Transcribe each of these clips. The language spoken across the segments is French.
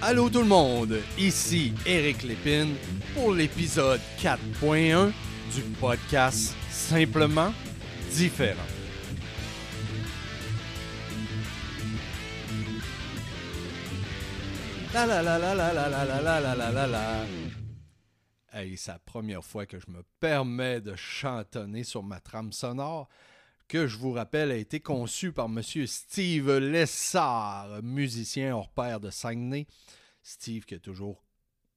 Allô tout le monde, ici Eric Lépine pour l'épisode 4.1 du podcast Simplement différent. La la la la la la la la la la la la c'est la première fois que je me permets de chantonner sur ma trame sonore que je vous rappelle a été conçue par M. Steve Lessard, musicien hors pair de Saguenay. Steve qui a toujours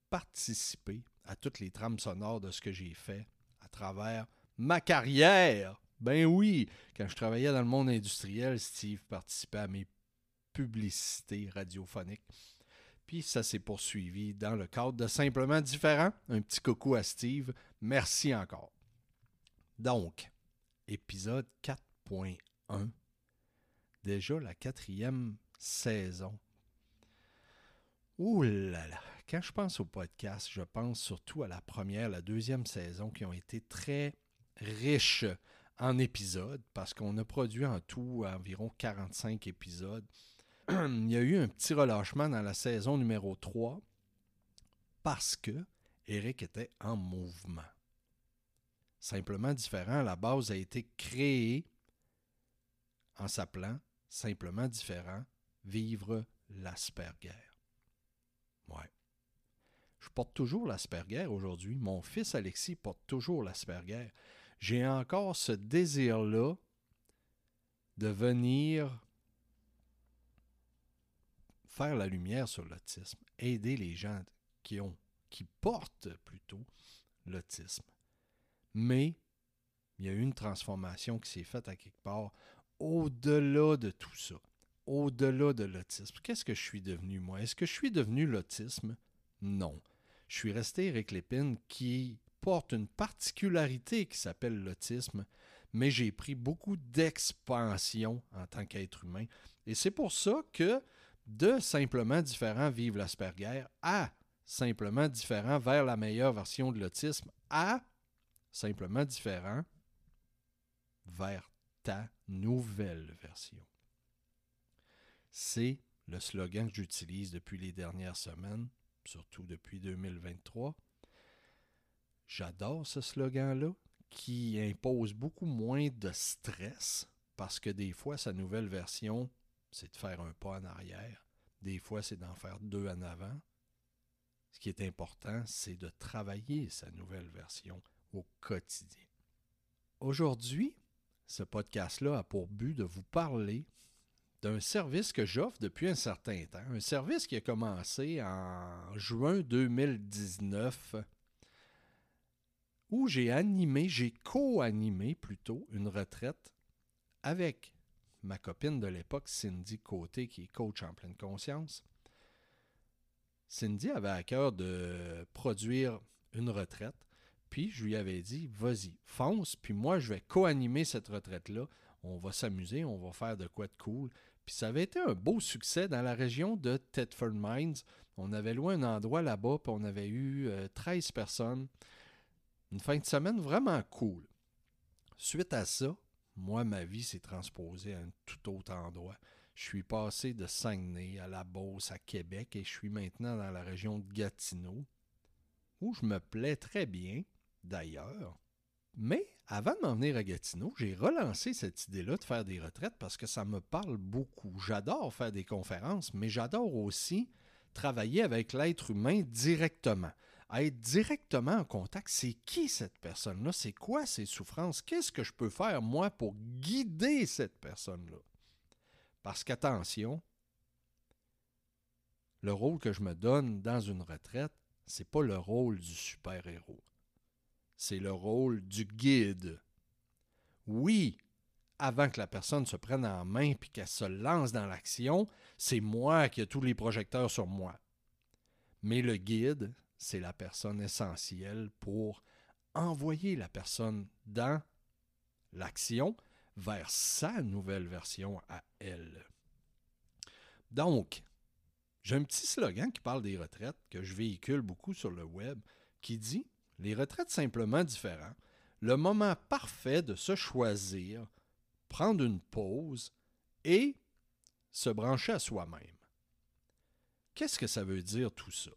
participé à toutes les trames sonores de ce que j'ai fait à travers ma carrière. Ben oui, quand je travaillais dans le monde industriel, Steve participait à mes publicités radiophoniques. Puis ça s'est poursuivi dans le cadre de Simplement Différent. Un petit coucou à Steve. Merci encore. Donc, épisode 4.1. Déjà la quatrième saison. Ouh là là. Quand je pense au podcast, je pense surtout à la première, la deuxième saison qui ont été très riches en épisodes parce qu'on a produit en tout environ 45 épisodes. Il y a eu un petit relâchement dans la saison numéro 3 parce que Eric était en mouvement simplement différent. La base a été créée en s'appelant simplement différent, vivre l'Asperger. Ouais. Je porte toujours l'Asperger aujourd'hui. Mon fils Alexis porte toujours l'Asperger. J'ai encore ce désir-là de venir faire la lumière sur l'autisme, aider les gens qui ont, qui portent plutôt l'autisme. Mais il y a eu une transformation qui s'est faite à quelque part au-delà de tout ça, au-delà de l'autisme. Qu'est-ce que je suis devenu, moi? Est-ce que je suis devenu l'autisme? Non. Je suis resté Eric Lépine qui porte une particularité qui s'appelle l'autisme, mais j'ai pris beaucoup d'expansion en tant qu'être humain. Et c'est pour ça que de simplement différent vivre l'Asperger à simplement différent vers la meilleure version de l'autisme à simplement différent vers ta nouvelle version. C'est le slogan que j'utilise depuis les dernières semaines, surtout depuis 2023. J'adore ce slogan-là qui impose beaucoup moins de stress parce que des fois, sa nouvelle version, c'est de faire un pas en arrière. Des fois, c'est d'en faire deux en avant. Ce qui est important, c'est de travailler sa nouvelle version au quotidien. Aujourd'hui, ce podcast-là a pour but de vous parler d'un service que j'offre depuis un certain temps, un service qui a commencé en juin 2019, où j'ai animé, j'ai co-animé plutôt une retraite avec ma copine de l'époque, Cindy Côté, qui est coach en pleine conscience. Cindy avait à cœur de produire une retraite puis je lui avais dit, vas-y, fonce, puis moi je vais co-animer cette retraite-là. On va s'amuser, on va faire de quoi de cool. Puis ça avait été un beau succès dans la région de Thetford Mines. On avait loué un endroit là-bas, puis on avait eu 13 euh, personnes. Une fin de semaine vraiment cool. Suite à ça, moi, ma vie s'est transposée à un tout autre endroit. Je suis passé de Saguenay à la Beauce, à Québec, et je suis maintenant dans la région de Gatineau, où je me plais très bien d'ailleurs. Mais avant de m'en venir à Gatineau, j'ai relancé cette idée-là de faire des retraites parce que ça me parle beaucoup. J'adore faire des conférences, mais j'adore aussi travailler avec l'être humain directement. être directement en contact, c'est qui cette personne-là? C'est quoi ses souffrances? Qu'est-ce que je peux faire, moi, pour guider cette personne-là? Parce qu'attention, le rôle que je me donne dans une retraite, c'est pas le rôle du super-héros c'est le rôle du guide. Oui, avant que la personne se prenne en main puis qu'elle se lance dans l'action, c'est moi qui ai tous les projecteurs sur moi. Mais le guide, c'est la personne essentielle pour envoyer la personne dans l'action vers sa nouvelle version à elle. Donc, j'ai un petit slogan qui parle des retraites que je véhicule beaucoup sur le web qui dit les retraites simplement différents, le moment parfait de se choisir, prendre une pause et se brancher à soi-même. Qu'est-ce que ça veut dire tout ça?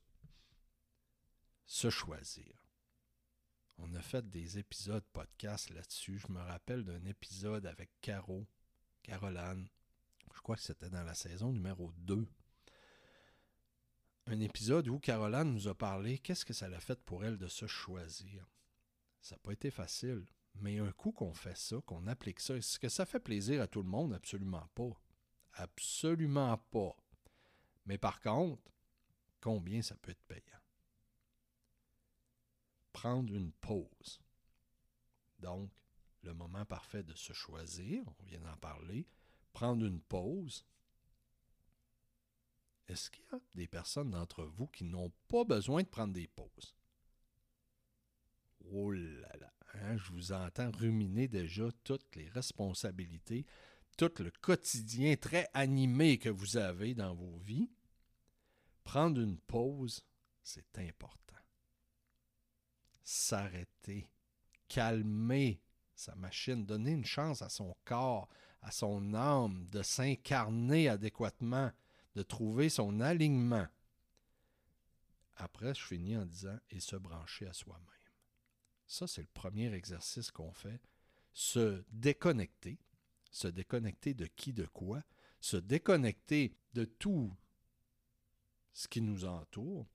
Se choisir. On a fait des épisodes podcast là-dessus. Je me rappelle d'un épisode avec Caro, Caroline. Je crois que c'était dans la saison numéro 2. Un épisode où Caroline nous a parlé qu'est-ce que ça l'a fait pour elle de se choisir. Ça n'a pas été facile, mais un coup qu'on fait ça, qu'on applique ça, est-ce que ça fait plaisir à tout le monde? Absolument pas. Absolument pas. Mais par contre, combien ça peut être payant? Prendre une pause. Donc, le moment parfait de se choisir, on vient d'en parler, prendre une pause. Est-ce qu'il y a des personnes d'entre vous qui n'ont pas besoin de prendre des pauses? Oh là là, hein, je vous entends ruminer déjà toutes les responsabilités, tout le quotidien très animé que vous avez dans vos vies. Prendre une pause, c'est important. S'arrêter, calmer sa machine, donner une chance à son corps, à son âme de s'incarner adéquatement, de trouver son alignement. Après, je finis en disant et se brancher à soi-même. Ça, c'est le premier exercice qu'on fait. Se déconnecter. Se déconnecter de qui, de quoi. Se déconnecter de tout ce qui nous entoure,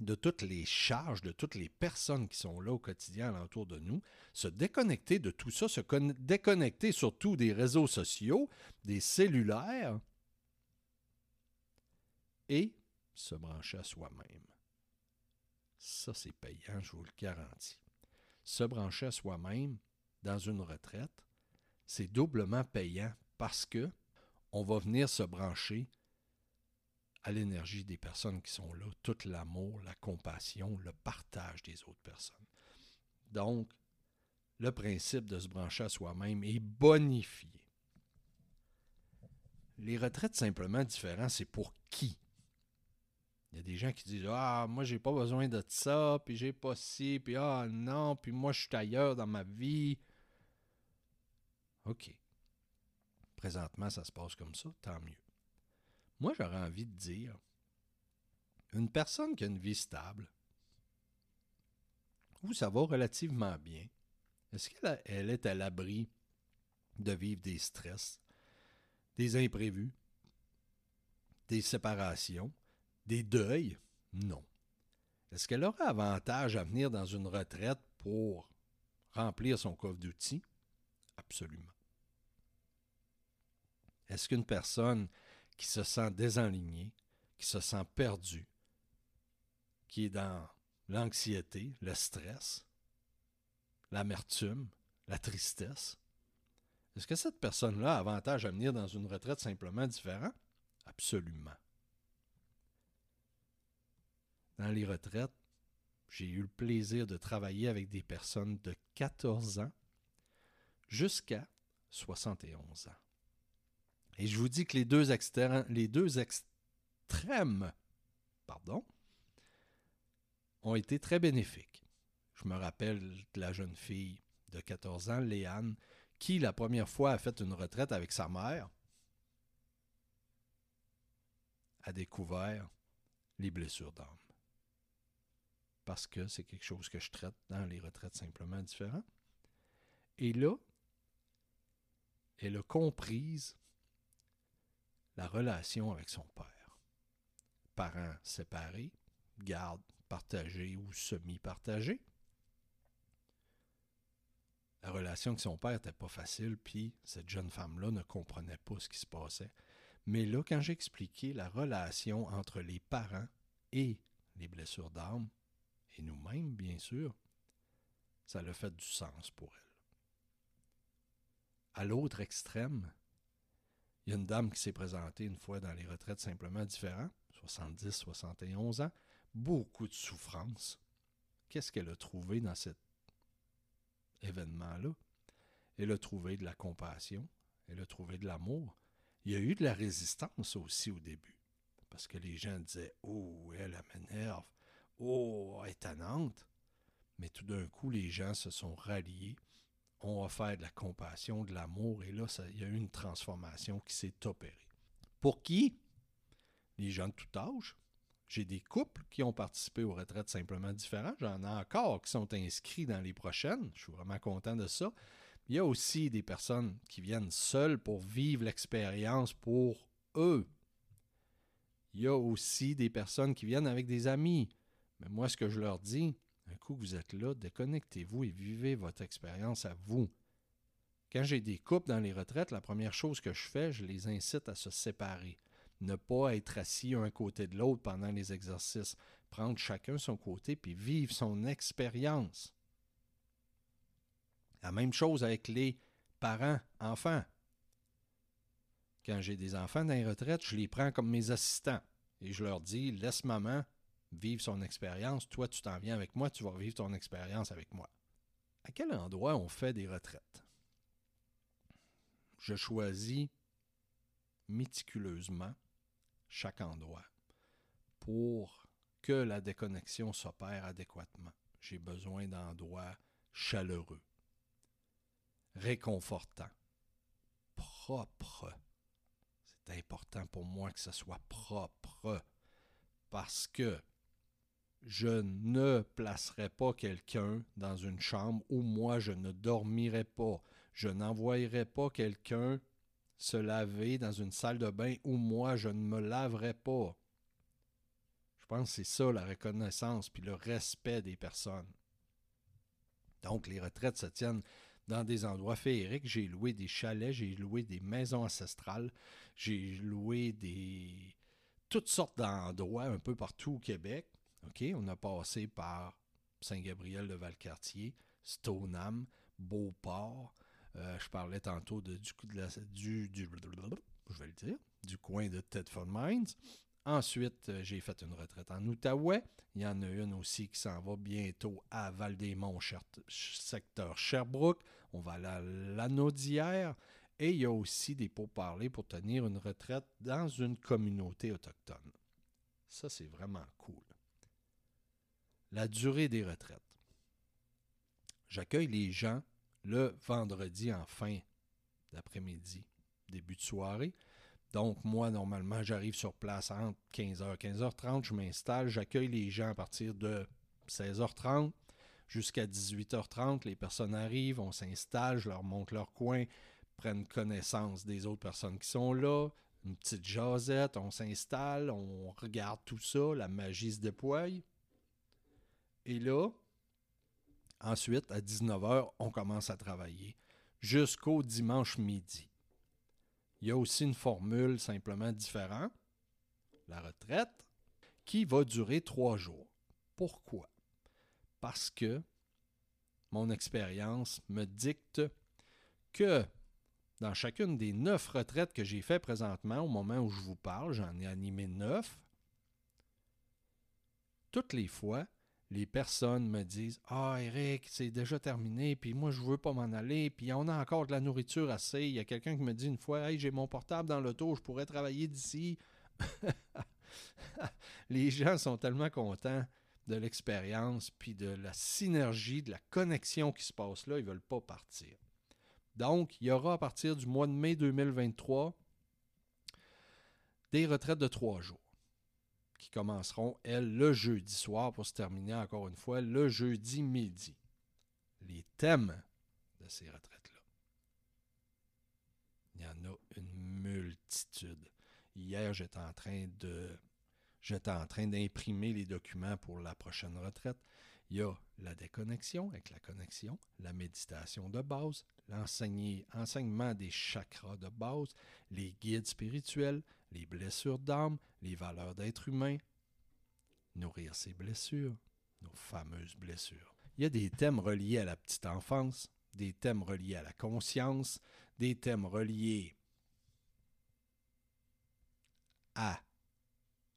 de toutes les charges, de toutes les personnes qui sont là au quotidien alentour de nous, se déconnecter de tout ça, se déconnecter surtout des réseaux sociaux, des cellulaires, et se brancher à soi-même. Ça, c'est payant, je vous le garantis. Se brancher à soi-même dans une retraite, c'est doublement payant parce que on va venir se brancher à l'énergie des personnes qui sont là, tout l'amour, la compassion, le partage des autres personnes. Donc, le principe de se brancher à soi-même est bonifié. Les retraites simplement différentes, c'est pour qui? Il y a des gens qui disent Ah, moi, j'ai pas besoin de ça, puis j'ai pas ci, puis ah, non, puis moi, je suis ailleurs dans ma vie. OK. Présentement, ça se passe comme ça, tant mieux. Moi, j'aurais envie de dire, une personne qui a une vie stable, où ça va relativement bien, est-ce qu'elle est à l'abri de vivre des stress, des imprévus, des séparations, des deuils? Non. Est-ce qu'elle aurait avantage à venir dans une retraite pour remplir son coffre d'outils? Absolument. Est-ce qu'une personne qui se sent désenligné, qui se sent perdu, qui est dans l'anxiété, le stress, l'amertume, la tristesse. Est-ce que cette personne-là a avantage à venir dans une retraite simplement différente? Absolument. Dans les retraites, j'ai eu le plaisir de travailler avec des personnes de 14 ans jusqu'à 71 ans. Et je vous dis que les deux, extrêmes pardon, ont été très bénéfiques. Je me rappelle de la jeune fille de 14 ans, Léane, qui la première fois a fait une retraite avec sa mère, a découvert les blessures d'âme. Parce que c'est quelque chose que je traite dans les retraites simplement différentes. Et là, elle a comprise la relation avec son père. Parents séparés, garde partagée ou semi-partagée. La relation avec son père n'était pas facile, puis cette jeune femme-là ne comprenait pas ce qui se passait. Mais là, quand j'ai expliqué la relation entre les parents et les blessures d'âme, et nous-mêmes, bien sûr, ça a fait du sens pour elle. À l'autre extrême, il y a une dame qui s'est présentée une fois dans les retraites simplement différentes, 70, 71 ans, beaucoup de souffrance. Qu'est-ce qu'elle a trouvé dans cet événement-là? Elle a trouvé de la compassion, elle a trouvé de l'amour. Il y a eu de la résistance aussi au début, parce que les gens disaient Oh, elle, elle m'énerve, oh, tannante. Mais tout d'un coup, les gens se sont ralliés on va faire de la compassion, de l'amour, et là, il y a eu une transformation qui s'est opérée. Pour qui? Les gens de tout âge, J'ai des couples qui ont participé aux retraites simplement différentes. J'en ai encore qui sont inscrits dans les prochaines. Je suis vraiment content de ça. Il y a aussi des personnes qui viennent seules pour vivre l'expérience pour eux. Il y a aussi des personnes qui viennent avec des amis. Mais moi, ce que je leur dis, un coup vous êtes là, déconnectez-vous et vivez votre expérience à vous. Quand j'ai des couples dans les retraites, la première chose que je fais, je les incite à se séparer. Ne pas être assis un côté de l'autre pendant les exercices. Prendre chacun son côté puis vivre son expérience. La même chose avec les parents, enfants. Quand j'ai des enfants dans les retraites, je les prends comme mes assistants et je leur dis laisse maman vivre son expérience. Toi, tu t'en viens avec moi, tu vas vivre ton expérience avec moi. À quel endroit on fait des retraites? Je choisis méticuleusement chaque endroit pour que la déconnexion s'opère adéquatement. J'ai besoin d'endroits chaleureux, réconfortants, propres. C'est important pour moi que ce soit propre parce que je ne placerai pas quelqu'un dans une chambre où moi je ne dormirai pas. Je n'envoyerai pas quelqu'un se laver dans une salle de bain où moi je ne me laverai pas. Je pense que c'est ça la reconnaissance puis le respect des personnes. Donc les retraites se tiennent dans des endroits féeriques. J'ai loué des chalets, j'ai loué des maisons ancestrales, j'ai loué des toutes sortes d'endroits un peu partout au Québec. On a passé par Saint-Gabriel de Valcartier, Stoneham, Beauport, euh, je parlais tantôt du coin de Tedford Mines. Ensuite, euh, j'ai fait une retraite en Outaouais. Il y en a une aussi qui s'en va bientôt à Val-des-Monts, secteur Sherbrooke. On va aller à l'Anaudière. Et il y a aussi des pourparlers pour tenir une retraite dans une communauté autochtone. Ça, c'est vraiment cool. La durée des retraites. J'accueille les gens le vendredi en fin d'après-midi, début de soirée. Donc, moi, normalement, j'arrive sur place entre 15h et 15h30, je m'installe, j'accueille les gens à partir de 16h30 jusqu'à 18h30. Les personnes arrivent, on s'installe, je leur montre leur coin, prennent connaissance des autres personnes qui sont là, une petite jasette, on s'installe, on regarde tout ça, la magie se déploie. Et là, Ensuite, à 19h, on commence à travailler jusqu'au dimanche midi. Il y a aussi une formule simplement différente, la retraite, qui va durer trois jours. Pourquoi? Parce que mon expérience me dicte que dans chacune des neuf retraites que j'ai faites présentement, au moment où je vous parle, j'en ai animé neuf, toutes les fois, les personnes me disent Ah, Eric, c'est déjà terminé, puis moi, je veux pas m'en aller, puis on a encore de la nourriture assez. Il y a quelqu'un qui me dit une fois Hey, j'ai mon portable dans l'auto, je pourrais travailler d'ici. les gens sont tellement contents de l'expérience, puis de la synergie, de la connexion qui se passe là, ils ne veulent pas partir. Donc, il y aura à partir du mois de mai 2023 des retraites de trois jours qui commenceront, elles, le jeudi soir pour se terminer encore une fois le jeudi midi. Les thèmes de ces retraites-là. Il y en a une multitude. Hier, j'étais en train de j'étais en train d'imprimer les documents pour la prochaine retraite. Il y a la déconnexion avec la connexion, la méditation de base, l'enseignement des chakras de base, les guides spirituels, les blessures d'âme, les valeurs d'être humain, nourrir ses blessures, nos fameuses blessures. Il y a des thèmes reliés à la petite enfance, des thèmes reliés à la conscience, des thèmes reliés à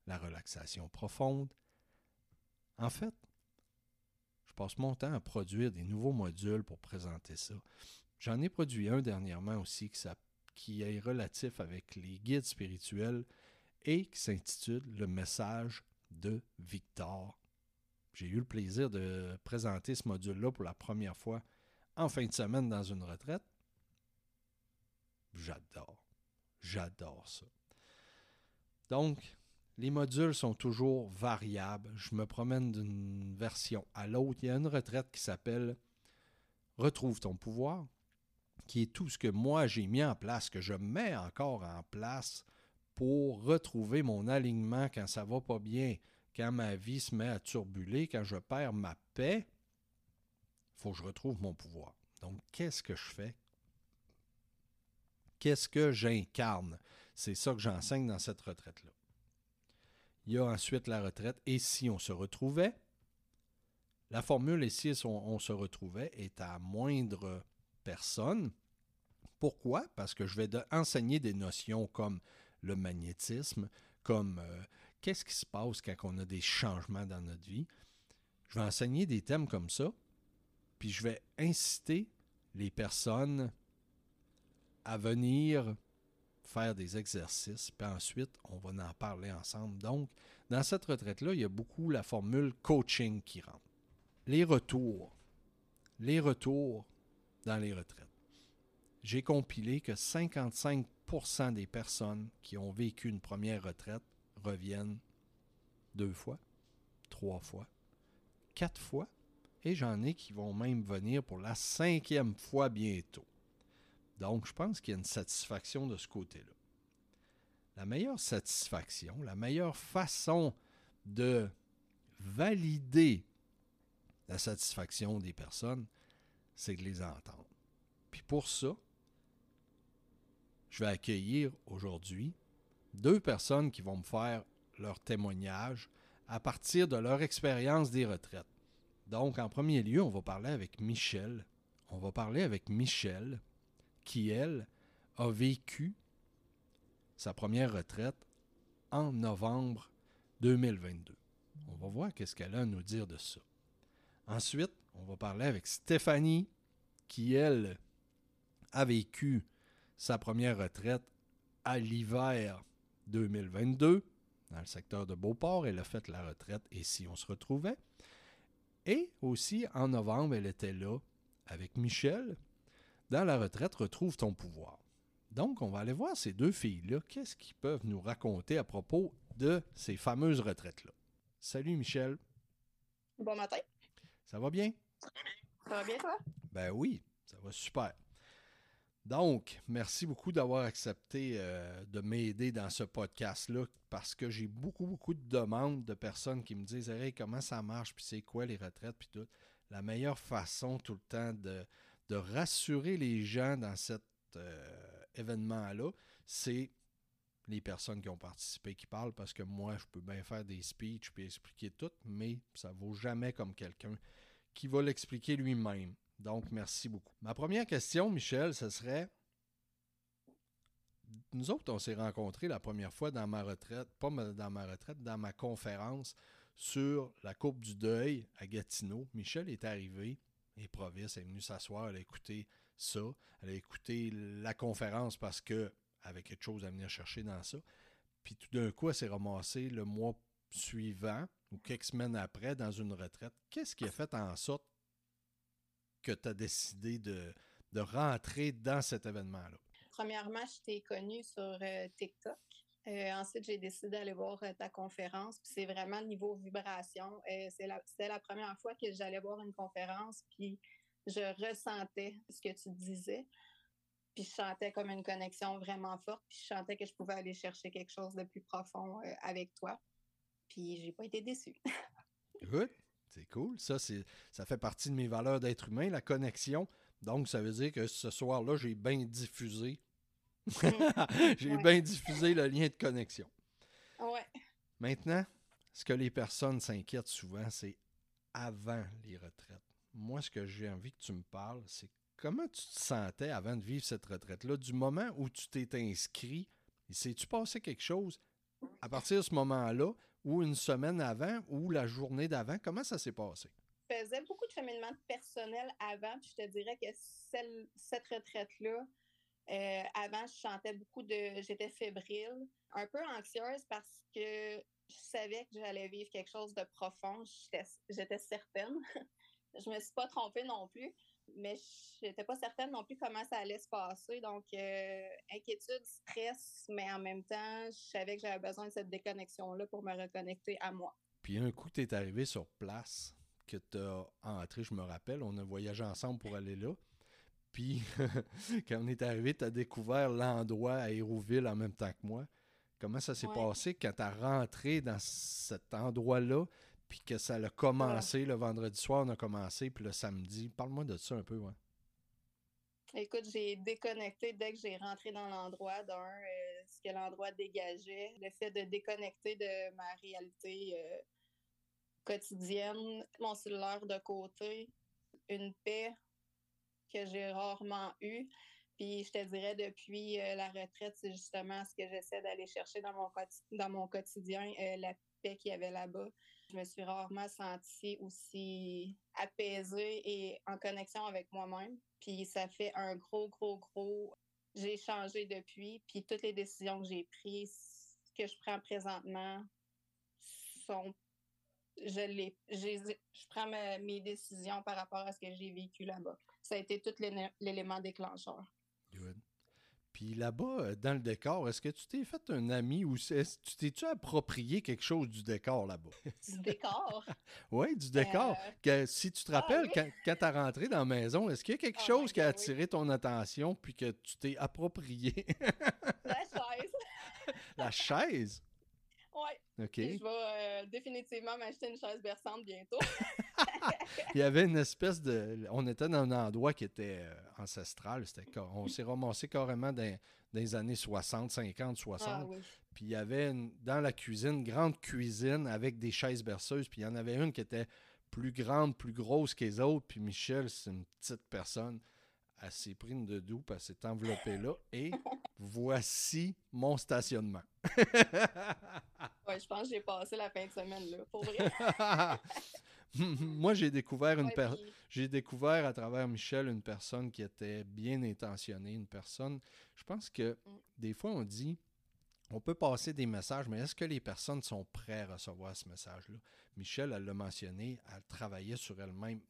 la relaxation profonde. En fait, passe mon temps à produire des nouveaux modules pour présenter ça. J'en ai produit un dernièrement aussi qui qui est relatif avec les guides spirituels et qui s'intitule Le message de Victor. J'ai eu le plaisir de présenter ce module-là pour la première fois en fin de semaine dans une retraite. J'adore. J'adore ça. Donc, Les modules sont toujours variables. Je me promène d'une version à l'autre. Il y a une retraite qui s'appelle Retrouve ton pouvoir, qui est tout ce que moi j'ai mis en place, que je mets encore en place pour retrouver mon alignement quand ça va pas bien, quand ma vie se met à turbuler, quand je perds ma paix. Il faut que je retrouve mon pouvoir. Donc, qu'est-ce que je fais? Qu'est-ce que j'incarne? C'est ça que j'enseigne dans cette retraite-là. Il y a ensuite la retraite. Et si on se retrouvait? La formule et si on, se retrouvait est à moindre personne. Pourquoi? Parce que je vais enseigner des notions comme le magnétisme, comme euh, qu'est-ce qui se passe quand on a des changements dans notre vie? Je vais enseigner des thèmes comme ça, puis je vais inciter les personnes à venir faire des exercices, puis ensuite, on va en parler ensemble. Donc, dans cette retraite-là, il y a beaucoup la formule coaching qui rentre. Les retours. Les retours dans les retraites. J'ai compilé que 55% des personnes qui ont vécu une première retraite reviennent deux fois, trois fois, quatre fois, et j'en ai qui vont même venir pour la cinquième fois bientôt. Donc, je pense qu'il y a une satisfaction de ce côté-là. La meilleure satisfaction, la meilleure façon de valider la satisfaction des personnes, c'est de les entendre. Puis pour ça, je vais accueillir aujourd'hui deux personnes qui vont me faire leur témoignage à partir de leur expérience des retraites. Donc, en premier lieu, on va parler avec Michel. On va parler avec Michel, qui, elle, a vécu sa première retraite en novembre 2022. On va voir qu'est-ce qu'elle a à nous dire de ça. Ensuite, on va parler avec Stéphanie, qui, elle, a vécu sa première retraite à l'hiver 2022 dans le secteur de Beauport. Elle a fait la retraite et si on se retrouvait. Et aussi, en novembre, elle était là avec Michel dans la retraite Retrouve ton pouvoir. Donc, on va aller voir ces deux filles-là. Qu'est-ce qu'ils peuvent nous raconter à propos de ces fameuses retraites-là? Salut Michel. Bon matin. Ça va bien? Ça va bien, toi? Ben oui, ça va super. Donc, merci beaucoup d'avoir accepté euh, de m'aider dans ce podcast-là parce que j'ai beaucoup, beaucoup de demandes de personnes qui me disent Hey, comment ça marche, puis c'est quoi les retraites, puis tout. La meilleure façon tout le temps de, de rassurer les gens dans cet euh, événement-là, c'est les personnes qui ont participé qui parlent parce que moi, je peux bien faire des speeches puis expliquer tout, mais ça vaut jamais comme quelqu'un qui va l'expliquer lui-même. Donc, merci beaucoup. Ma première question, Michel, ce serait nous autres, on s'est rencontrés la première fois dans ma retraite, pas dans ma retraite, dans ma conférence sur la Coupe du Deuil à Gatineau. Michel est arrivé, et Provis est venu s'asseoir, elle a écouté ça, elle a écouté la conférence parce que avait quelque chose à venir chercher dans ça. Puis tout d'un coup, elle s'est ramassée le mois suivant ou quelques semaines après dans une retraite. Qu'est-ce qui a fait en sorte que tu as décidé de, rentrer dans cet événement-là? Premièrement, je t'ai connue sur euh, TikTok. Euh, ensuite, j'ai décidé d'aller voir euh, ta conférence. C'est vraiment le niveau vibration. c'est la, la première fois que j'allais voir une conférence, puis je ressentais ce que tu disais. Puis je sentais comme une connexion vraiment forte. Puis je sentais que je pouvais aller chercher quelque chose de plus profond euh, avec toi. Puis j'ai pas été déçue. Good. C'est cool. Ça, ça fait partie de mes valeurs d'être humain, la connexion. Donc, ça veut dire que ce soir-là, j'ai bien diffusé. J'ai bien diffusé le lien de connexion. Ouais. Maintenant, ce que les personnes s'inquiètent souvent, c'est avant les retraites. Moi, ce que j'ai envie que tu me parles, c'est comment tu te sentais avant de vivre cette retraite-là, du moment où tu t'es inscrit? Sais-tu passé quelque chose à partir de ce moment-là, ou une semaine avant, ou la journée d'avant? Comment ça s'est passé? Je faisais beaucoup de cheminement personnel avant, puis je te dirais que cette retraite-là, euh, avant, je chantais beaucoup de. J'étais fébrile, un peu anxieuse parce que je savais que j'allais vivre quelque chose de profond. J'étais certaine. je me suis pas trompée non plus mais je n'étais pas certaine non plus comment ça allait se passer. Donc, euh, inquiétude, stress, mais en même temps, je savais que j'avais besoin de cette déconnexion-là pour me reconnecter à moi. Puis un coup que tu es arrivé sur place, que tu as entré, je me rappelle, on a voyagé ensemble pour aller là. Puis quand on est arrivé, tu as découvert l'endroit à Hérouville en même temps que moi. Comment ça s'est passé quand tu as rentré dans cet endroit-là, puis que ça a commencé le vendredi soir, on a commencé, puis le samedi? Parle-moi de ça un peu, ouais. Écoute, j'ai déconnecté dès que j'ai rentré dans l'endroit, d'un, euh, ce que l'endroit dégageait, le fait de déconnecter de ma réalité euh, quotidienne, mon cellulaire de côté, une paix que j'ai rarement eue. Puis je te dirais, depuis euh, la retraite, c'est justement ce que j'essaie d'aller chercher dans mon, quotidien, la paix qu'il y avait là-bas. Je me suis rarement sentie aussi apaisée et en connexion avec moi-même. Puis ça fait un gros, gros, gros. J'ai changé depuis. Puis toutes les décisions que j'ai prises, que je prends présentement, sont. Je, je prends mes décisions par rapport à ce que j'ai vécu là-bas. Ça a été tout l'élément déclencheur. Puis là-bas, euh, dans le décor, est-ce que tu t'es fait un ami ou tu t'es-tu approprié quelque chose du décor là-bas? Du décor? oui, du décor. Euh, que, si tu te ah rappelles, quand, tu es rentré dans la maison, est-ce qu'il y a quelque ah chose qui a attiré ton attention puis que tu t'es approprié? la chaise. la chaise? Oui. OK. je vais euh, définitivement m'acheter une chaise berçante bientôt. Il y avait une espèce de. On était dans un endroit qui était euh, ancestral. On s'est ramassé carrément dans, les années 60, 50, 60. Puis il y avait dans la cuisine, une grande cuisine avec des chaises berceuses. Puis il y en avait une qui était plus grande, plus grosse que les autres. Puis Michel, c'est une petite personne. Elle s'est pris une de doux, elle s'est enveloppée là. Et voici mon stationnement. ouais, je pense que j'ai passé la fin de semaine là, pour vrai. Moi, j'ai découvert une j'ai découvert à travers Michel une personne qui était bien intentionnée, une personne. Je pense que mm. des fois on dit on peut passer des messages, mais est-ce que les personnes sont prêtes à recevoir ce message-là? Michel, elle l'a mentionné, elle travaillait sur elle-même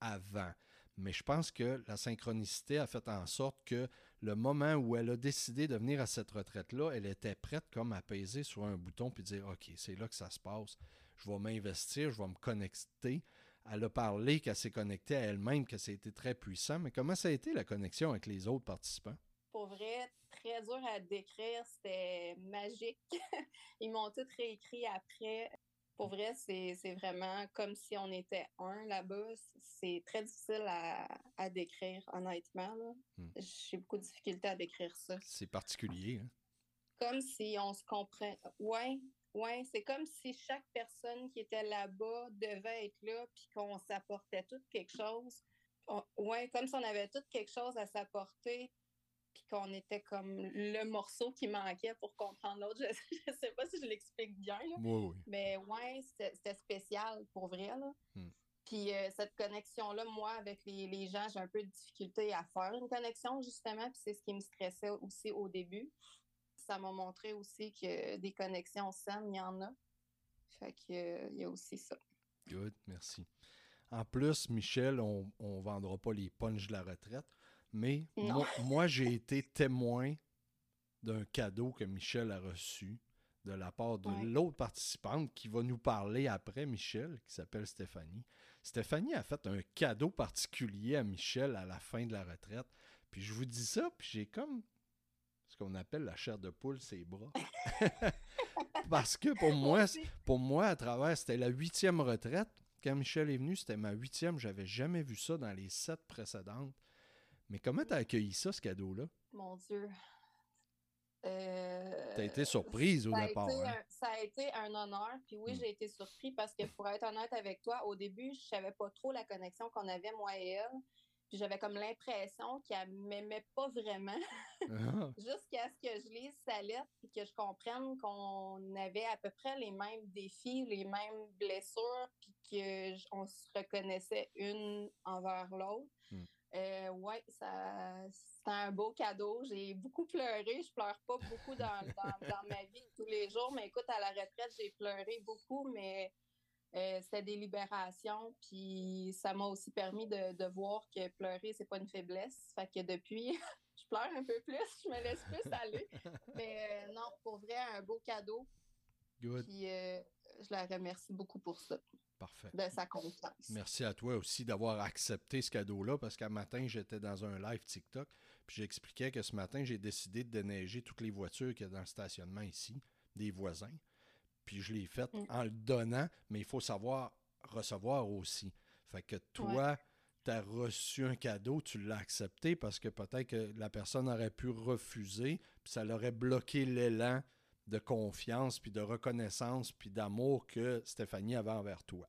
avant. Mais je pense que la synchronicité a fait en sorte que le moment où elle a décidé de venir à cette retraite-là, elle était prête comme à peser sur un bouton puis dire OK, c'est là que ça se passe je vais m'investir, je vais me connecter. Elle a parlé qu'elle s'est connectée à elle-même, que ça a été très puissant. Mais comment ça a été la connexion avec les autres participants? Pour vrai, très dur à décrire. C'était magique. Ils m'ont tout réécrit après. Pour vrai, c'est vraiment comme si on était un là-bas. C'est très difficile à, décrire, honnêtement. Hmm. J'ai beaucoup de difficultés à décrire ça. C'est particulier. Hein? Comme si on se comprend. Ouais, oui, c'est comme si chaque personne qui était là-bas devait être là, puis qu'on s'apportait tout quelque chose. Oui, comme si on avait tout quelque chose à s'apporter, puis qu'on était comme le morceau qui manquait pour comprendre l'autre. Je ne sais pas si je l'explique bien, oui, mais ouais, c'était spécial pour vrai. Là. Hmm. Puis euh, cette connexion-là, moi, avec les, les gens, j'ai un peu de difficulté à faire une connexion, justement, puis c'est ce qui me stressait aussi au début ça m'a montré aussi que des connexions saines, il y en a. Fait que, euh, il y a aussi ça. Good, merci. En plus, Michel, on ne vendra pas les punches de la retraite, mais moi, j'ai été témoin d'un cadeau que Michel a reçu de la part de l'autre participante qui va nous parler après, Michel, qui s'appelle Stéphanie. Stéphanie a fait un cadeau particulier à Michel à la fin de la retraite. Puis je vous dis ça, puis j'ai comme qu'on appelle la chair de poule, ses bras. Parce que pour moi, pour moi, à travers, c'était la huitième retraite. Quand Michel est venu, c'était ma huitième. J'avais jamais vu ça dans les sept précédentes. Mais comment tu as accueilli ça, ce cadeau-là? Mon Dieu. Euh, tu as été surprise au départ. Hein? ça a été un honneur. Puis oui, hmm. j'ai été surpris parce que pour être honnête avec toi, au début, je savais pas trop la connexion qu'on avait, moi et elle. Puis j'avais comme l'impression qu'elle m'aimait pas vraiment. Ah. Jusqu'à ce que je lise sa lettre et que je comprenne qu'on avait à peu près les mêmes défis, les mêmes blessures, puis qu'on se reconnaissait une envers l'autre. Hmm. Euh, ouais, ça, c'était un beau cadeau. J'ai beaucoup pleuré. Je pleure pas beaucoup dans, dans, dans, ma vie tous les jours, mais écoute, à la retraite, j'ai pleuré beaucoup, mais euh, c'était des libérations, puis ça m'a aussi permis de, de voir que pleurer, c'est pas une faiblesse. Fait que depuis, je pleure un peu plus, je me laisse plus aller. Mais euh, non, pour vrai, un beau cadeau. Good. Puis euh, je la remercie beaucoup pour ça, Parfait. de sa confiance. Merci à toi aussi d'avoir accepté ce cadeau-là parce qu'un matin, j'étais dans un live TikTok puis j'expliquais que ce matin, j'ai décidé de déneiger toutes les voitures qu'il y a dans le stationnement ici, des voisins. Puis je l'ai fait Mm. en le donnant, mais il faut savoir recevoir aussi. Fait que toi, tu as reçu un cadeau, tu l'as accepté parce que peut-être que la personne aurait pu refuser, puis ça l'aurait bloqué l'élan de confiance, puis de reconnaissance, puis d'amour que Stéphanie avait envers toi.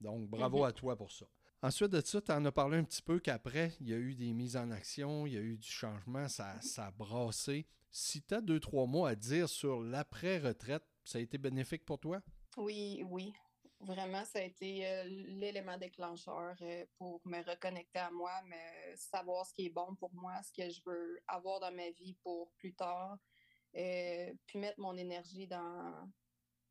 Donc, bravo Mhm. à toi pour ça. Ensuite de ça, tu en as parlé un petit peu qu'après, il y a eu des mises en action, il y a eu du changement, ça, ça a brassé. Si tu as deux, trois mots à dire sur l'après-retraite, ça a été bénéfique pour toi? Oui, oui. Vraiment, ça a été euh, l'élément déclencheur euh, pour me reconnecter à moi, me savoir ce qui est bon pour moi, ce que je veux avoir dans ma vie pour plus tard, euh, puis mettre mon énergie dans,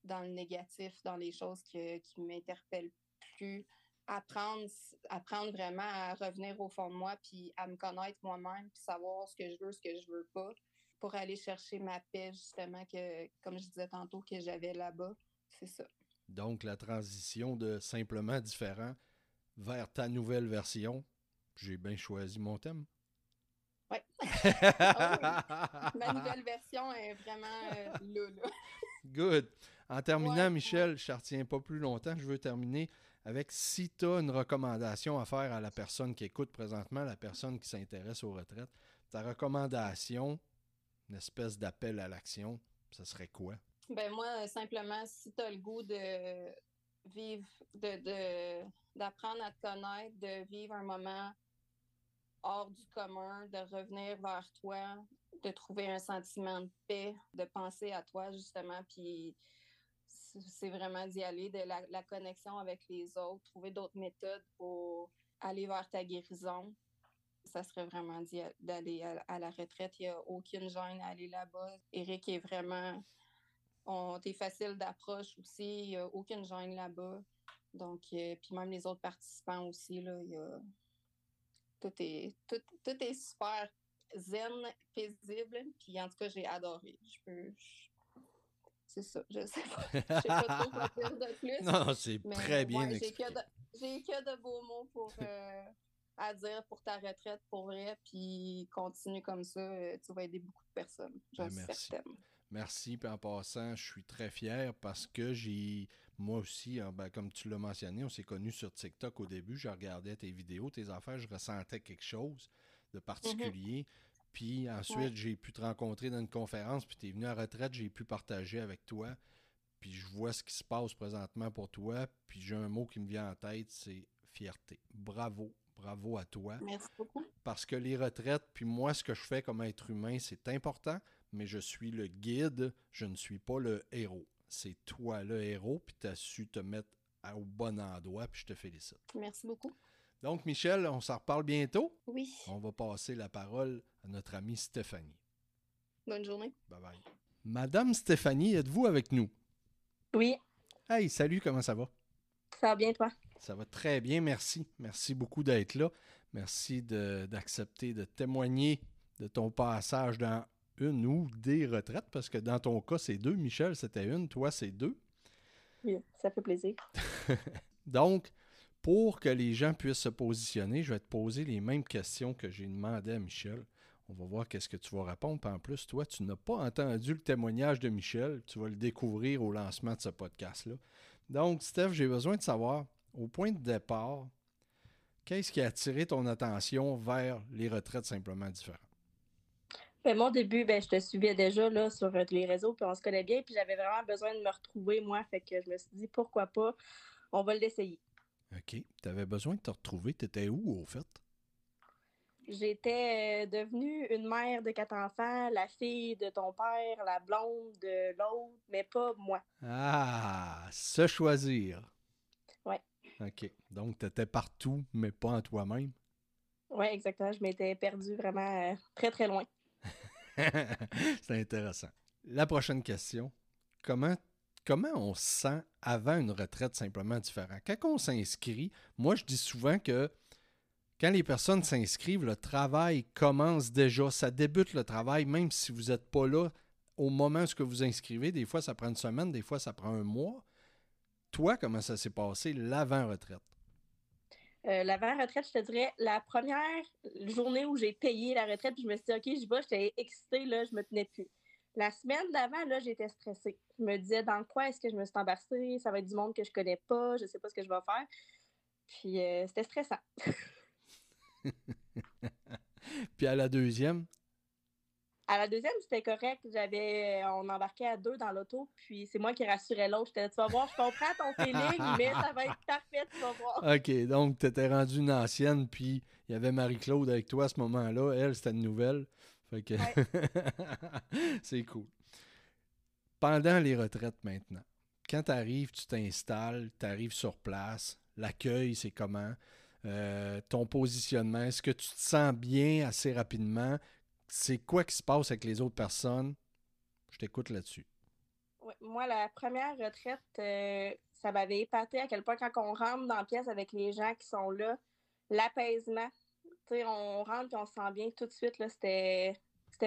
le négatif, dans les choses qui ne m'interpellent plus. Apprendre, apprendre vraiment à revenir au fond de moi, puis à me connaître moi-même, puis savoir ce que je veux, ce que je veux pas, pour aller chercher ma paix, justement, que, comme je disais tantôt, que j'avais là-bas. C'est ça. Donc, la transition de simplement différent vers ta nouvelle version. J'ai bien choisi mon thème. Ouais. Ah Ma nouvelle version est vraiment euh, là, là. Good. En terminant, Ouais, Michel, je ne retiens pas plus longtemps. Je veux terminer avec si tu as une recommandation à faire à la personne qui écoute présentement, la personne qui s'intéresse aux retraites, ta recommandation, une espèce d'appel à l'action, ce serait quoi? Ben moi, euh, simplement, si tu as le goût de vivre, de, d'apprendre à te connaître, de vivre un moment hors du commun, de revenir vers toi, de trouver un sentiment de paix, de penser à toi, justement, puis c'est c'est vraiment d'y aller, de la, la connexion avec les autres, trouver d'autres méthodes pour aller vers ta guérison. Ça serait vraiment d'aller à, à la retraite. Il n'y a aucune gêne à aller là-bas. Eric est vraiment on est facile d'approche aussi, il n'y a aucune gêne là-bas. Donc, euh, puis même les autres participants aussi, là, il y a... tout, est, tout, tout est super zen, paisible, puis en tout cas, j'ai adoré. Je peux... je- C'est ça, je sais pas. Je sais pas trop quoi dire de plus. Non, c'est très bien ouais, j'ai que, de, que de beaux mots pour, euh, à dire pour ta retraite, pour vrai, puis continue comme ça, euh, tu vas aider beaucoup de personnes, j'en Ben, suis merci. certaine. Merci. Puis en passant, je suis très fier parce que j'ai, moi aussi, hein, ben, comme tu l'as mentionné, on s'est connus sur TikTok au début. Je regardais tes vidéos, tes affaires, je ressentais quelque chose de particulier. Puis ensuite, Ouais. j'ai pu te rencontrer dans une conférence, puis tu es venu à retraite, j'ai pu partager avec toi. Puis je vois ce qui se passe présentement pour toi. Puis j'ai un mot qui me vient en tête, c'est fierté. Bravo. Bravo à toi Merci beaucoup. parce que les retraites, puis moi, ce que je fais comme être humain, c'est important, mais je suis le guide, je ne suis pas le héros. C'est toi le héros, puis tu as su te mettre au bon endroit, puis je te félicite. Merci beaucoup. Donc, Michel, on s'en reparle bientôt. Oui. On va passer la parole à notre amie Stéphanie. Bonne journée. Bye bye. Madame Stéphanie, êtes-vous avec nous? Oui, Hey, salut, comment ça va? ça va bien, toi? Ça va très bien, merci. Merci beaucoup d'être là. Merci de- d'accepter de, témoigner de ton passage dans une ou des retraites, parce que dans ton cas, c'est deux. Michel, c'était une, toi, c'est deux. Oui, ça fait plaisir. Donc, pour que les gens puissent se positionner, je vais te poser les mêmes questions que j'ai demandé à Michel. On va voir qu'est-ce que tu vas répondre. Puis en plus, toi, tu n'as pas entendu le témoignage de Michel. Tu vas le découvrir au lancement de ce podcast-là. Donc, Steph, j'ai besoin de savoir, au point de départ, qu'est-ce qui a attiré ton attention vers les retraites simplement différentes? Ben, mon début, ben, je te suivais déjà là, sur euh, les réseaux, puis on se connaît bien, puis j'avais vraiment besoin de me retrouver, moi. Fait que je me suis dit, pourquoi pas, on va l'essayer. OK. Tu avais besoin de te retrouver. Tu étais où, au fait? J'étais euh, devenue une mère de quatre enfants, la fille de ton père, la blonde de l'autre, mais pas moi. Ah, se choisir. OK. Donc, tu étais partout, mais pas en toi-même? Oui, exactement. Je m'étais perdue vraiment euh, très, très loin. C'est intéressant. La prochaine question. Comment comment on se sent avant une retraite simplement différente? Quand on s'inscrit, moi, je dis souvent que quand les personnes s'inscrivent, le travail commence déjà. Ça débute le travail, même si vous n'êtes pas là au moment où vous inscrivez. Des fois, ça prend une semaine, des fois, ça prend un mois. Toi, comment ça s'est passé l'avant-retraite? Euh, l'avant-retraite, je te dirais, la première journée où j'ai payé la retraite, je me suis dit, OK, j'y vais, j'étais excitée, là, je me tenais plus. La semaine d'avant, là, j'étais stressée. Je me disais, dans quoi est-ce que je me suis embarrassée? Ça va être du monde que je connais pas, je sais pas ce que je vais faire. Puis, euh, c'était stressant. Puis à la deuxième? À la deuxième, c'était correct. J'avais, on embarquait à deux dans l'auto, puis c'est moi qui rassurais l'autre. J'étais, tu vas voir, je comprends ton feeling, mais ça va être parfait, tu vas voir. OK, donc tu étais rendu une ancienne, puis il y avait Marie-Claude avec toi à ce moment-là. Elle, c'était une nouvelle. Fait que c'est cool. Pendant les retraites maintenant, quand tu arrives, tu t'installes, tu arrives sur place, l'accueil, c'est comment? Euh, ton positionnement, est-ce que tu te sens bien assez rapidement? C'est quoi qui se passe avec les autres personnes? Je t'écoute là-dessus. moi, la première retraite, euh, ça m'avait épaté à quel point quand on rentre dans la pièce avec les gens qui sont là, l'apaisement, on rentre et on se sent bien tout de suite, c'était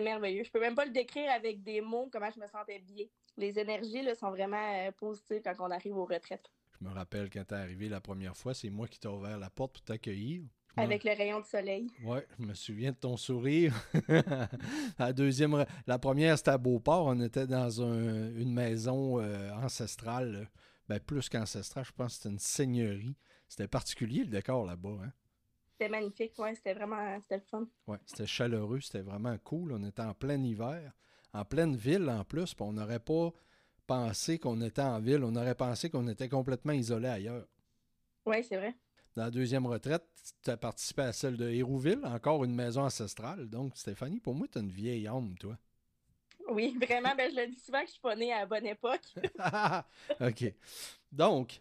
merveilleux. Je peux même pas le décrire avec des mots, comment je me sentais bien. Les énergies là, sont vraiment euh, positives quand on arrive aux retraites. Je me rappelle quand t'es arrivé la première fois, c'est moi qui t'ai ouvert la porte pour t'accueillir. Avec le rayon de soleil. Oui, je me souviens de ton sourire. la deuxième, la première, c'était à Beauport. On était dans une maison euh, ancestrale. Ben, plus qu'ancestrale, je pense que c'était une seigneurie. C'était particulier le décor là-bas. Hein? C'était magnifique, oui, c'était vraiment c'était le fun. Oui, c'était chaleureux, c'était vraiment cool. On était en plein hiver, en pleine ville en plus, puis on n'aurait pas pensé qu'on était en ville, on aurait pensé qu'on était complètement isolé ailleurs. Oui, c'est vrai. Dans la deuxième retraite, tu as participé à celle de Hérouville, encore une maison ancestrale. Donc, Stéphanie, pour moi, tu es une vieille âme, toi. Oui, vraiment. Ben, je le dis souvent que je suis pas née à la bonne époque. OK. Donc,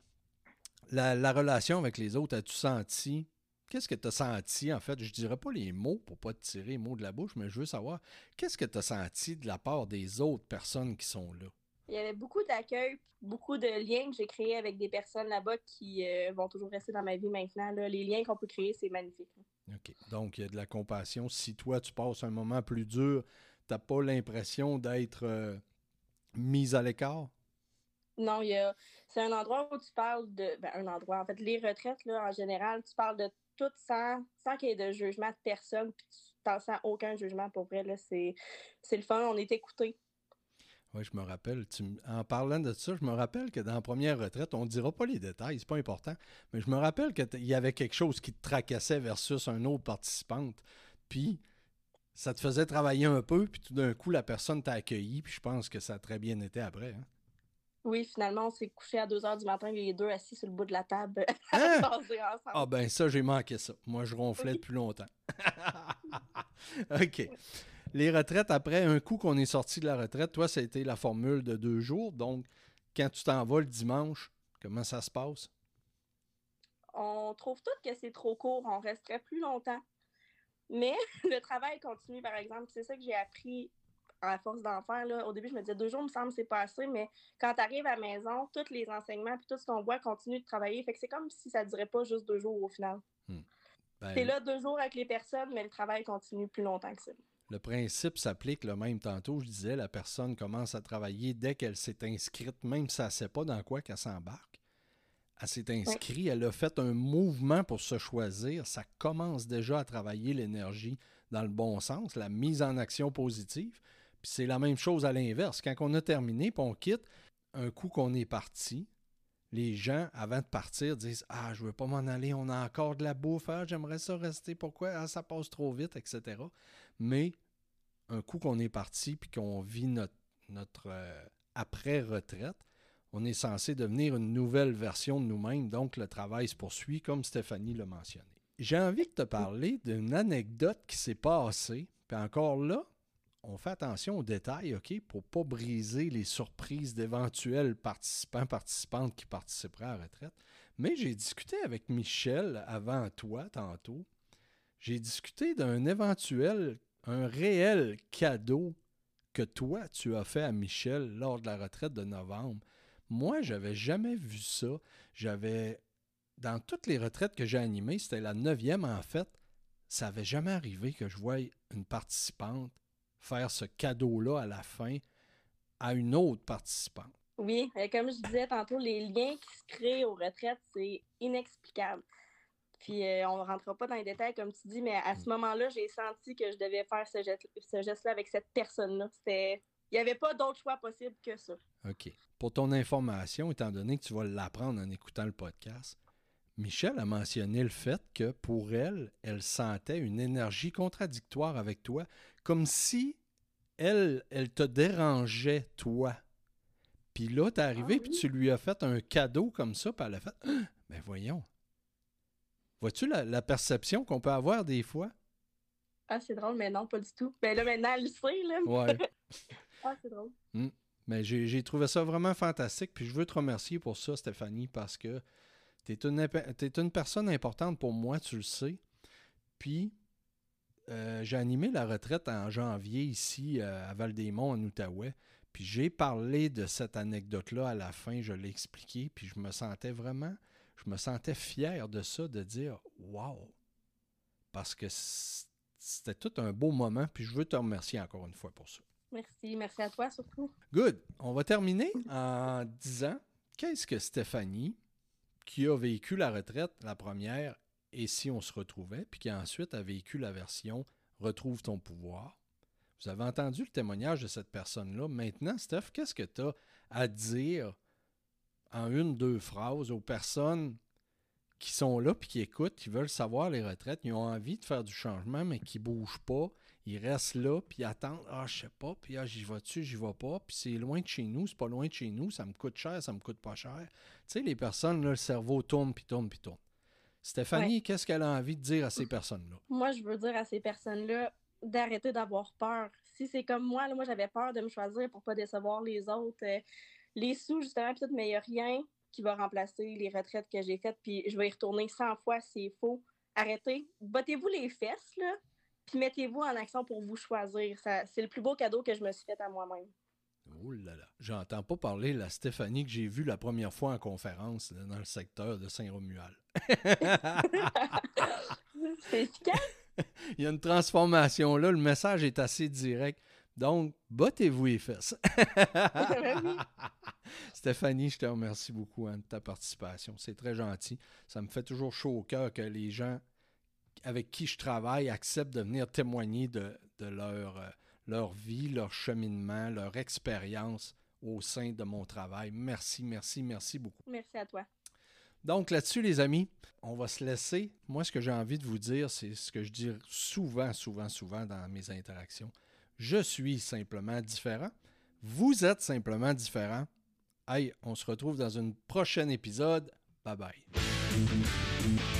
la, la, relation avec les autres, as-tu senti? Qu'est-ce que tu as senti, en fait? Je dirais pas les mots pour pas te tirer les mots de la bouche, mais je veux savoir, qu'est-ce que tu as senti de la part des autres personnes qui sont là? Il y avait beaucoup d'accueil, beaucoup de liens que j'ai créés avec des personnes là-bas qui euh, vont toujours rester dans ma vie maintenant. Les liens qu'on peut créer, c'est magnifique. OK. Donc, il y a de la compassion. Si toi, tu passes un moment plus dur, tu n'as pas l'impression d'être euh, mise à l'écart? Non, il y c'est un endroit où tu parles de. Ben, un endroit, en fait, les retraites, là, en général, tu parles de tout sans, sans qu'il y ait de jugement de personne, puis tu t'en sens aucun jugement pour vrai. C'est, c'est le fun, on est écouté. Oui, je me rappelle. en parlant de ça, je me rappelle que dans la première retraite, on ne dira pas les détails, c'est pas important, mais je me rappelle qu'il y avait quelque chose qui te tracassait versus un autre participante. Puis ça te faisait travailler un peu, puis tout d'un coup, la personne t'a accueilli, puis je pense que ça a très bien été après. Hein. Oui, finalement, on s'est couché à 2 h du matin, les deux assis sur le bout de la table, hein? Ah ben ça, j'ai manqué ça. Moi, je ronflais depuis longtemps. OK les retraites, après un coup qu'on est sorti de la retraite, toi, ça a été la formule de deux jours. Donc, quand tu t'en vas le dimanche, comment ça se passe? On trouve toutes que c'est trop court, on resterait plus longtemps. Mais le travail continue, par exemple. C'est ça que j'ai appris à force d'en faire. Au début, je me disais deux jours, me semble, c'est pas assez, mais quand tu arrives à la maison, tous les enseignements et tout ce qu'on voit continue de travailler. Fait que c'est comme si ça ne durait pas juste deux jours au final. Hmm. Ben c'est là deux jours avec les personnes, mais le travail continue plus longtemps que ça. Le principe s'applique le même tantôt. Je disais, la personne commence à travailler dès qu'elle s'est inscrite, même si elle ne sait pas dans quoi qu'elle s'embarque. Elle s'est inscrite, elle a fait un mouvement pour se choisir. Ça commence déjà à travailler l'énergie dans le bon sens, la mise en action positive. Puis c'est la même chose à l'inverse. Quand on a terminé, puis on quitte, un coup qu'on est parti, les gens, avant de partir, disent Ah, je veux pas m'en aller, on a encore de la bouffe, ah, j'aimerais ça rester, pourquoi? Ah, ça passe trop vite, etc. Mais un coup qu'on est parti puis qu'on vit notre, euh, après-retraite, on est censé devenir une nouvelle version de nous-mêmes, donc le travail se poursuit, comme Stéphanie l'a mentionné. J'ai envie de te parler d'une anecdote qui s'est passée, puis encore là, on fait attention aux détails, OK, pour ne pas briser les surprises d'éventuels participants, participantes qui participeraient à la retraite. Mais j'ai discuté avec Michel avant toi, tantôt. J'ai discuté d'un éventuel un réel cadeau que toi, tu as fait à Michel lors de la retraite de novembre. Moi, j'avais jamais vu ça. J'avais, dans toutes les retraites que j'ai animées, c'était la neuvième en fait, ça n'avait jamais arrivé que je voie une participante faire ce cadeau-là à la fin à une autre participante. Oui, comme je disais tantôt, les liens qui se créent aux retraites, c'est inexplicable. Puis euh, on ne rentrera pas dans les détails, comme tu dis, mais à ce mm. moment-là, j'ai senti que je devais faire ce, geste-là avec cette personne-là. C'était. Il n'y avait pas d'autre choix possible que ça. OK. Pour ton information, étant donné que tu vas l'apprendre en écoutant le podcast, Michel a mentionné le fait que pour elle, elle sentait une énergie contradictoire avec toi, comme si elle, elle te dérangeait, toi. Puis là, t'es arrivé, ah puis tu lui as fait un cadeau comme ça, puis elle a fait Mais ben voyons. Vois-tu la, perception qu'on peut avoir des fois? Ah, c'est drôle, mais non, pas du tout. Ben là, maintenant, elle le sait, là. Ouais. ah, c'est drôle. Hmm. Mais j'ai trouvé ça vraiment fantastique, puis je veux te remercier pour ça, Stéphanie, parce que tu es une, es une personne importante pour moi, tu le sais. Puis, euh, j'ai animé la retraite en janvier ici euh, à Val-des-Monts, en Outaouais. Puis j'ai parlé de cette anecdote-là à la fin, je l'ai expliqué, puis je me sentais vraiment, je me sentais fier de ça, de dire Wow! Parce que c'était tout un beau moment, puis je veux te remercier encore une fois pour ça. Merci, merci à toi surtout. Good. On va terminer en disant qu'est-ce que Stéphanie, qui a vécu la retraite, la première, et si on se retrouvait, puis qui ensuite a vécu la version Retrouve ton pouvoir, vous avez entendu le témoignage de cette personne-là. Maintenant, Steph, qu'est-ce que tu as à dire en une, deux phrases aux personnes qui sont là puis qui écoutent, qui veulent savoir les retraites, ils ont envie de faire du changement, mais qui ne bougent pas. Ils restent là, puis attendent. Ah, je sais pas, puis ah, j'y vais-tu, j'y vais pas, puis c'est loin de chez nous, c'est pas loin de chez nous, ça me coûte cher, ça me coûte pas cher. Tu sais, les personnes, là, le cerveau tourne, puis tourne, puis tourne. Stéphanie, qu'est-ce qu'elle a envie de dire à ces personnes-là? Moi, je veux dire à ces personnes-là, d'arrêter d'avoir peur. Si c'est comme moi, là, moi j'avais peur de me choisir pour pas décevoir les autres. Euh, les sous, justement, peut-être, mais il n'y a rien qui va remplacer les retraites que j'ai faites, puis je vais y retourner 100 fois s'il faut. Arrêtez, battez-vous les fesses, là, puis mettez-vous en action pour vous choisir. C'est le plus beau cadeau que je me suis fait à moi-même. Oh là là. J'entends pas parler la Stéphanie que j'ai vue la première fois en conférence dans le secteur de Saint-Romuald. C'est efficace. Il y a une transformation là. Le message est assez direct. Donc, battez-vous les fesses. Stéphanie, je te remercie beaucoup hein, de ta participation. C'est très gentil. Ça me fait toujours chaud au cœur que les gens avec qui je travaille acceptent de venir témoigner de, leur, euh, leur vie, leur cheminement, leur expérience au sein de mon travail. Merci, merci, merci beaucoup. Merci à toi. Donc là-dessus, les amis, on va se laisser. Moi, ce que j'ai envie de vous dire, c'est ce que je dis souvent, souvent, souvent dans mes interactions. Je suis simplement différent. Vous êtes simplement différent. Hey, on se retrouve dans un prochain épisode. Bye bye.